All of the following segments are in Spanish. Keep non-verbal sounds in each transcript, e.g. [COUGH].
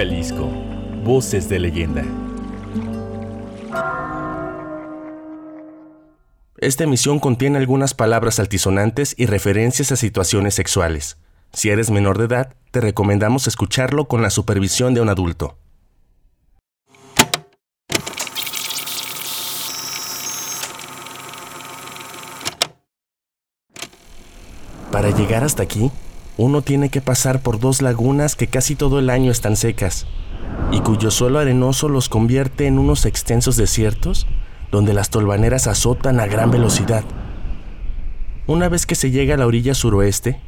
Jalisco, voces de leyenda. Esta emisión contiene algunas palabras altisonantes y referencias a situaciones sexuales. Si eres menor de edad, te recomendamos escucharlo con la supervisión de un adulto. Para llegar hasta aquí, uno tiene que pasar por dos lagunas que casi todo el año están secas y cuyo suelo arenoso los convierte en unos extensos desiertos donde las tolvaneras azotan a gran velocidad. Una vez que se llega a la orilla suroeste,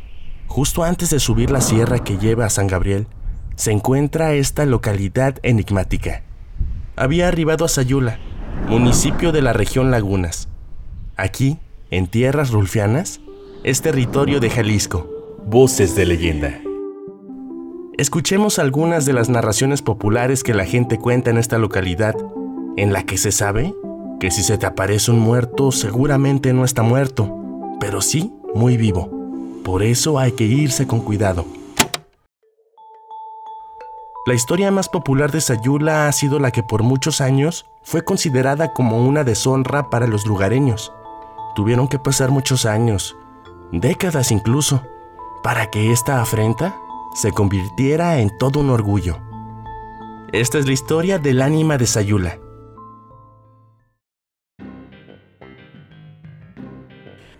justo antes de subir la sierra que lleva a San Gabriel, se encuentra esta localidad enigmática. Había arribado a Sayula, municipio de la región Lagunas. Aquí, en tierras rulfianas, es territorio de Jalisco. Voces de leyenda. Escuchemos algunas de las narraciones populares que la gente cuenta en esta localidad, en la que se sabe que si se te aparece un muerto seguramente no está muerto, pero sí muy vivo. Por eso hay que irse con cuidado. La historia más popular de Sayula ha sido la que por muchos años fue considerada como una deshonra para los lugareños. Tuvieron que pasar muchos años, décadas incluso, para que esta afrenta se convirtiera en todo un orgullo. Esta es la historia del ánima de Sayula.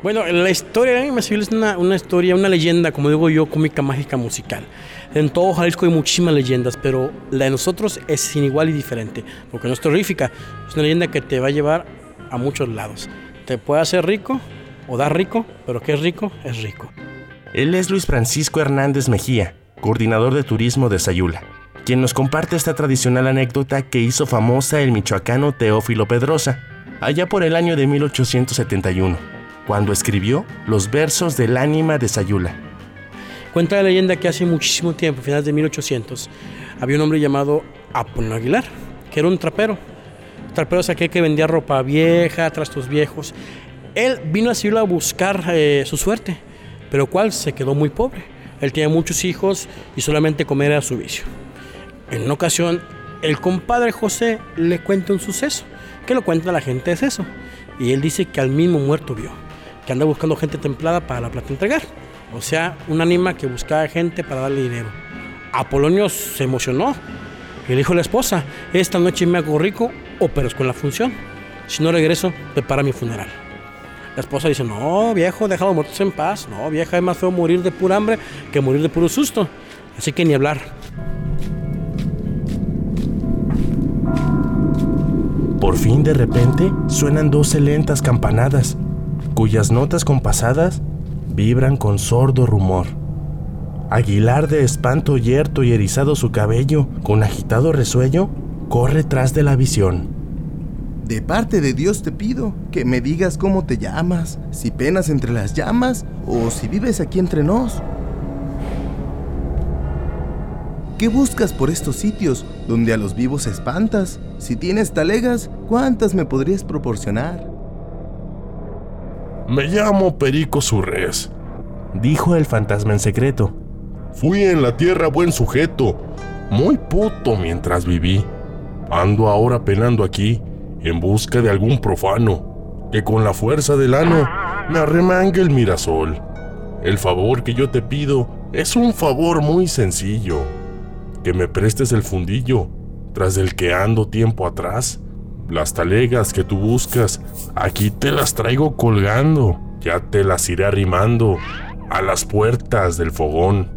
Bueno, la historia de Sayula es una, una historia, una leyenda, como digo yo, cómica, mágica, musical. En todo Jalisco hay muchísimas leyendas, pero la de nosotros es sin igual y diferente, porque no es terrífica, es una leyenda que te va a llevar a muchos lados. Te puede hacer rico, o da rico, pero que es rico, es rico. Él es Luis Francisco Hernández Mejía, coordinador de turismo de Sayula, quien nos comparte esta tradicional anécdota que hizo famosa el michoacano Teófilo Pedrosa, allá por el año de 1871, cuando escribió los versos del ánima de Sayula. Cuenta la leyenda que hace muchísimo tiempo, finales de 1800, había un hombre llamado Apolo Aguilar, que era un trapero. Trapero es aquel que vendía ropa vieja, trastos viejos. Él vino a Sayula a buscar eh, su suerte, pero cual se quedó muy pobre. Él tenía muchos hijos y solamente comer era su vicio. En una ocasión, el compadre José le cuenta un suceso, que lo cuenta la gente es eso. Y él dice que al mismo muerto vio, que anda buscando gente templada para la plata entregar. O sea, un ánima que buscaba gente para darle dinero. Apolonio se emocionó y le dijo a la esposa, esta noche me hago rico o perezco en la función. Si no regreso, prepara mi funeral. La esposa dice, no, viejo, los muertos en paz. No, vieja, es más feo morir de pura hambre que morir de puro susto. Así que ni hablar. Por fin de repente suenan doce lentas campanadas, cuyas notas compasadas vibran con sordo rumor. Aguilar de espanto yerto y erizado su cabello, con agitado resuello, corre tras de la visión. De parte de Dios te pido que me digas cómo te llamas, si penas entre las llamas o si vives aquí entre nos. ¿Qué buscas por estos sitios donde a los vivos espantas? Si tienes talegas, ¿cuántas me podrías proporcionar? Me llamo Perico Surres, dijo el fantasma en secreto. Fui en la tierra buen sujeto, muy puto mientras viví. Ando ahora penando aquí en busca de algún profano que con la fuerza del ano me arremangue el mirasol. El favor que yo te pido es un favor muy sencillo, que me prestes el fundillo, tras del que ando tiempo atrás. Las talegas que tú buscas, aquí te las traigo colgando, ya te las iré arrimando a las puertas del fogón.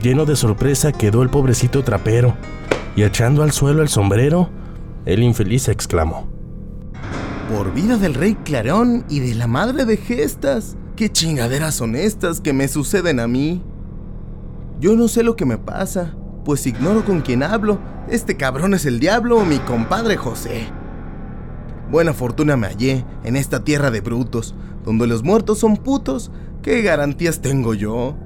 Lleno de sorpresa quedó el pobrecito trapero, y echando al suelo el sombrero, el infeliz exclamó. Por vida del rey Clarón y de la madre de Gestas, ¿qué chingaderas son estas que me suceden a mí? Yo no sé lo que me pasa, pues ignoro con quién hablo. Este cabrón es el diablo o mi compadre José. Buena fortuna me hallé en esta tierra de brutos, donde los muertos son putos. ¿Qué garantías tengo yo?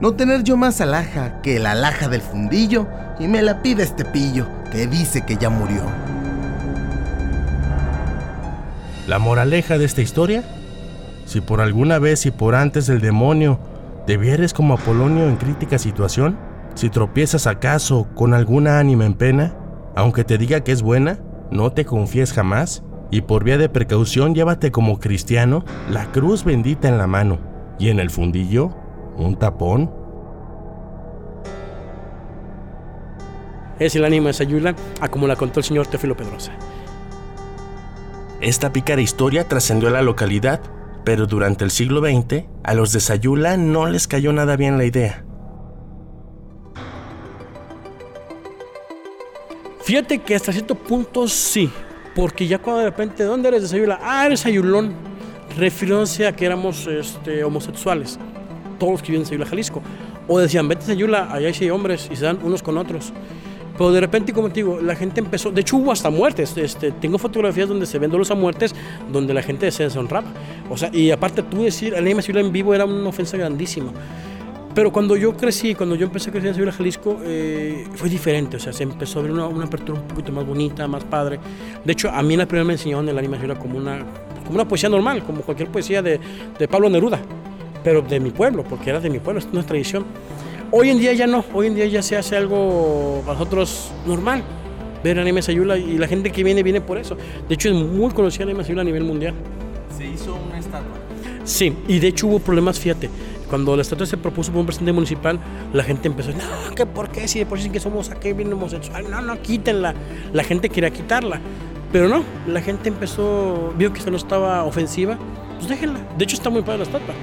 No tener yo más alhaja que la alhaja del fundillo y me la pide este pillo que dice que ya murió. La moraleja de esta historia, si por alguna vez y por antes del demonio te vieres como Apolonio en crítica situación, Si tropiezas acaso con alguna ánima en pena, aunque te diga que es buena, no te confíes jamás, y por vía de precaución llévate como cristiano la cruz bendita en la mano, y en el fundillo un tapón. Es el ánima de Sayula, a como la contó el señor Teófilo Pedrosa. Esta pícara historia trascendió a la localidad, pero durante el siglo XX a los de Sayula no les cayó nada bien la idea. Fíjate que hasta cierto punto sí, porque ya cuando de repente, ¿dónde eres de Sayula? Ah, eres Sayulón, refiriéndose a que éramos este, homosexuales, todos los que viven en Sayula, Jalisco. O decían, vete a Sayula, allá hay hombres y se dan unos con otros. Pero de repente, como te digo, la gente empezó, de hecho hubo hasta muertes, este, tengo fotografías donde se ven los a muertes, donde la gente se deshonraba. O sea, y aparte tú decir, anime en vivo era una ofensa grandísima. Pero cuando yo crecí, cuando yo empecé a crecer en Sevilla, Jalisco, eh, fue diferente. O sea, se empezó a ver una, una, apertura un poquito más bonita, más padre. De hecho, a mí en la primera me enseñaron el anime como una, como una poesía normal, como cualquier poesía de, de Pablo Neruda. Pero de mi pueblo, porque era de mi pueblo, es una tradición. Hoy en día ya no, hoy en día ya se hace algo para nosotros normal. Ver anime Sayula y la gente que viene, viene por eso. De hecho, es muy conocida anime Sayula a nivel mundial. Se hizo una estatua. Sí, y de hecho hubo problemas, fíjate. Cuando la estatua se propuso por un presidente municipal, la gente empezó, no, ¿qué por qué? Si de por sí que somos aquí bien homosexual, no, no, quítenla. La gente quería quitarla. Pero no, la gente empezó, vio que se no estaba ofensiva, pues déjenla. De hecho, está muy padre la estatua.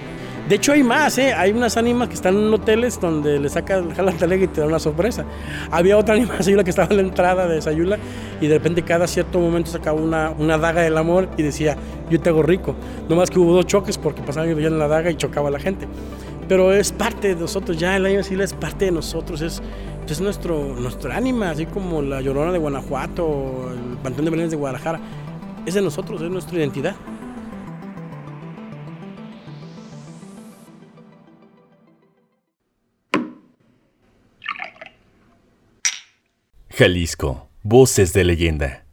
De hecho, hay más, ¿eh? Hay unas ánimas que están en hoteles donde le sacas, jalan talega y te dan una sorpresa. Había otra anima [LAUGHS] Sayula que estaba en la entrada de Sayula y de repente cada cierto momento sacaba una, una daga del amor y decía, yo te hago rico. No más que hubo dos choques porque pasaban y veían la daga y chocaba la gente. Pero es parte de nosotros, ya el anima Sayula es parte de nosotros, es, es nuestro, nuestro ánima, así como la Llorona de Guanajuato el Panteón de Belén de Guadalajara. Es de nosotros, es nuestra identidad. Jalisco, voces de leyenda.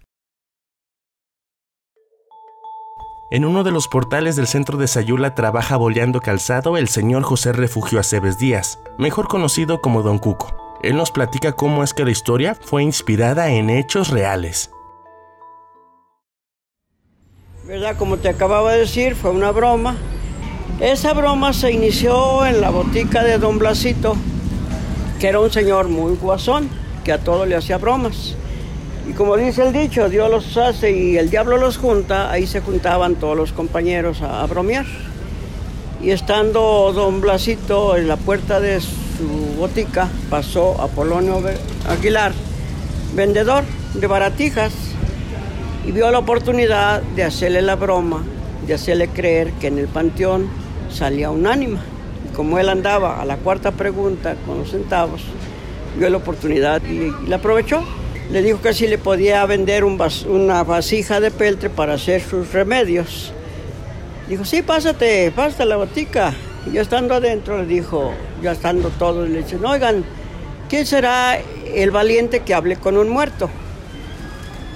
En uno de los portales del centro de Sayula trabaja boleando calzado el señor José Refugio Aceves Díaz, mejor conocido como Don Cuco. Él nos platica cómo es que la historia fue inspirada en hechos reales. ¿Verdad? Como te acababa de decir, fue una broma. Esa broma se inició en la botica de Don Blasito, que era un señor muy guasón, que a todo le hacía bromas. Y como dice el dicho, Dios los hace y el diablo los junta, ahí se juntaban todos los compañeros a, a bromear. Y estando don Blasito en la puerta de su botica, pasó Apolonio Aguilar, vendedor de baratijas, y vio la oportunidad de hacerle la broma, de hacerle creer que en el panteón salía un ánima. Y como él andaba a la cuarta pregunta con los centavos, vio la oportunidad y, y la aprovechó. Le dijo que si le podía vender una vasija de peltre para hacer sus remedios. Dijo, sí, pásate, pásate a la botica. Y ya estando adentro le dijo, ya estando todos, le dicen, oigan, ¿quién será el valiente que hable con un muerto?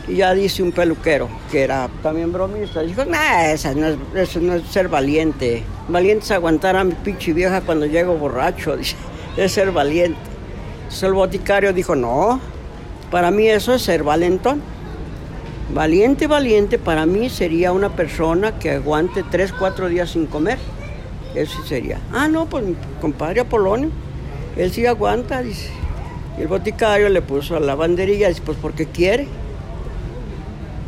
Y ya dice un peluquero, que era también bromista, dijo, nah, no es, eso no es ser valiente. Valiente es aguantar a mi pinche vieja cuando llego borracho, [LAUGHS] dice, es ser valiente. Entonces el boticario dijo, no, para mí eso es ser valentón. Valiente, valiente, para mí sería una persona que aguante tres, cuatro días sin comer. Eso sería. Ah, no, pues mi compadre Apolonio, él sí aguanta, dice. Y el boticario le puso la banderilla, dice, pues porque quiere.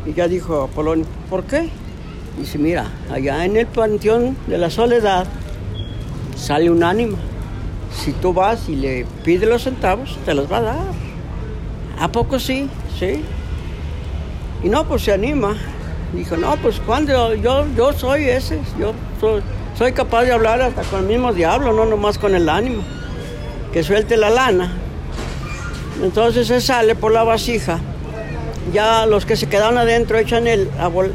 Y ya dijo Apolonio, ¿por qué? Dice, mira, allá en el panteón de la soledad sale un ánima. Si tú vas y le pides los centavos, te los va a dar. ¿A poco sí? Sí. Y no, pues se anima. Dijo, no, pues cuando yo, yo soy ese, yo soy, soy capaz de hablar hasta con el mismo diablo, no nomás con el ánimo. Que suelte la lana. Entonces se sale por la vasija. Ya los que se quedaron adentro echan el,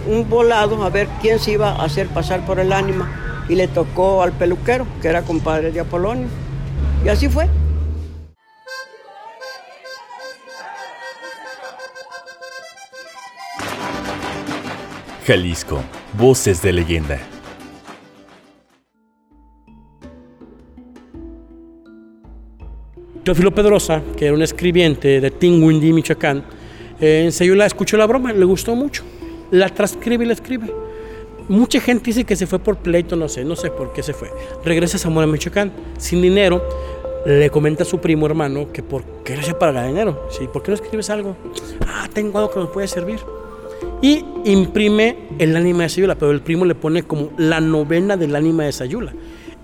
un volado a ver quién se iba a hacer pasar por el ánima. Y le tocó al peluquero, que era compadre de Apolonio. Y así fue. Jalisco, voces de leyenda. Teófilo Pedrosa, que era un escribiente de Tinguindí, Michoacán, eh, en Sayula escuchó la broma, le gustó mucho. La transcribe y la escribe. Mucha gente dice que se fue por pleito, no sé, no sé por qué se fue. Regresa a Zamora, Michoacán, sin dinero. Le comenta a su primo hermano que por qué no se paga dinero. Sí, ¿por qué no escribes algo? Ah, tengo algo que nos puede servir. Y imprime el ánima de Sayula, pero el primo le pone como la novena del ánima de Sayula.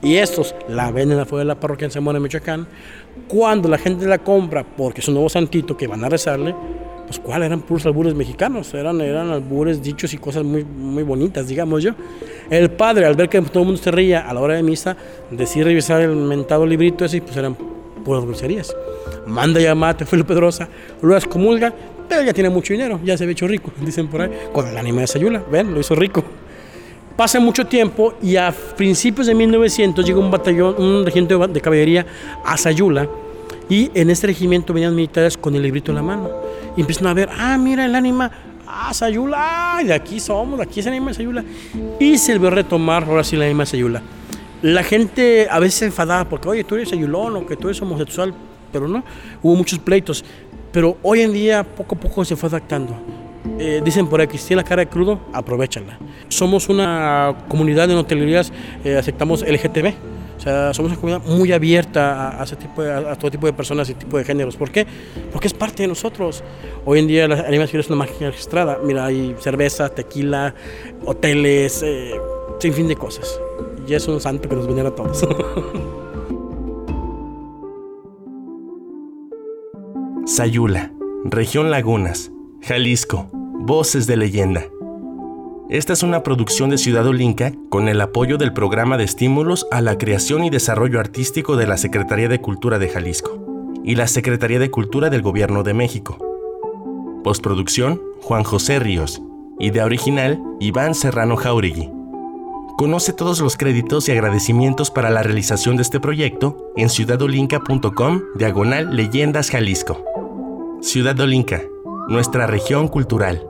Y estos la venden afuera de la parroquia en Zamora, Michoacán. Cuando la gente la compra porque es un nuevo santito que van a rezarle, pues cuál eran puros albures mexicanos, eran, eran albures dichos y cosas muy, muy bonitas, digamos yo. El padre, al ver que todo el mundo se reía a la hora de misa, decide revisar el mentado librito ese y pues eran puras groserías. Manda llamar a Felipe Pedrosa, lo excomulga, pero ya tiene mucho dinero, ya se ve hecho rico, [LAUGHS] dicen por ahí, con el ánima de Sayula, ven, lo hizo rico. Pasa mucho tiempo y a principios de 1900 llega un batallón, un regimiento de caballería a Sayula y en este regimiento venían militares con el librito en la mano y empiezan a ver, ah, mira el ánima, ah, Sayula, de aquí somos, de aquí es el ánima de Sayula. Y se volvió a retomar ahora sí el ánima de Sayula. La gente a veces se enfadaba porque, oye, tú eres sayulón o que tú eres homosexual, pero no, hubo muchos pleitos. Pero hoy en día poco a poco se fue adaptando. Eh, dicen por aquí, si tiene la cara de crudo, aprovechala. Somos una comunidad de hotelerías, eh, aceptamos LGTB. O sea, somos una comunidad muy abierta a, ese tipo a, todo tipo de personas y tipo de géneros. ¿Por qué? Porque es parte de nosotros. Hoy en día la animación es una máquina registrada. Mira, hay cerveza, tequila, hoteles, eh, sin fin de cosas. Y es un santo que nos venera a todos. [LAUGHS] Sayula, región Lagunas, Jalisco, Voces de Leyenda. Esta es una producción de Ciudad Olinca con el apoyo del Programa de Estímulos a la Creación y Desarrollo Artístico de la Secretaría de Cultura de Jalisco y la Secretaría de Cultura del Gobierno de México. Postproducción, Juan José Ríos. Idea original, Iván Serrano Jauregui. Conoce todos los créditos y agradecimientos para la realización de este proyecto en ciudadolinca.com diagonal leyendas Jalisco. Ciudad Olinca, nuestra región cultural.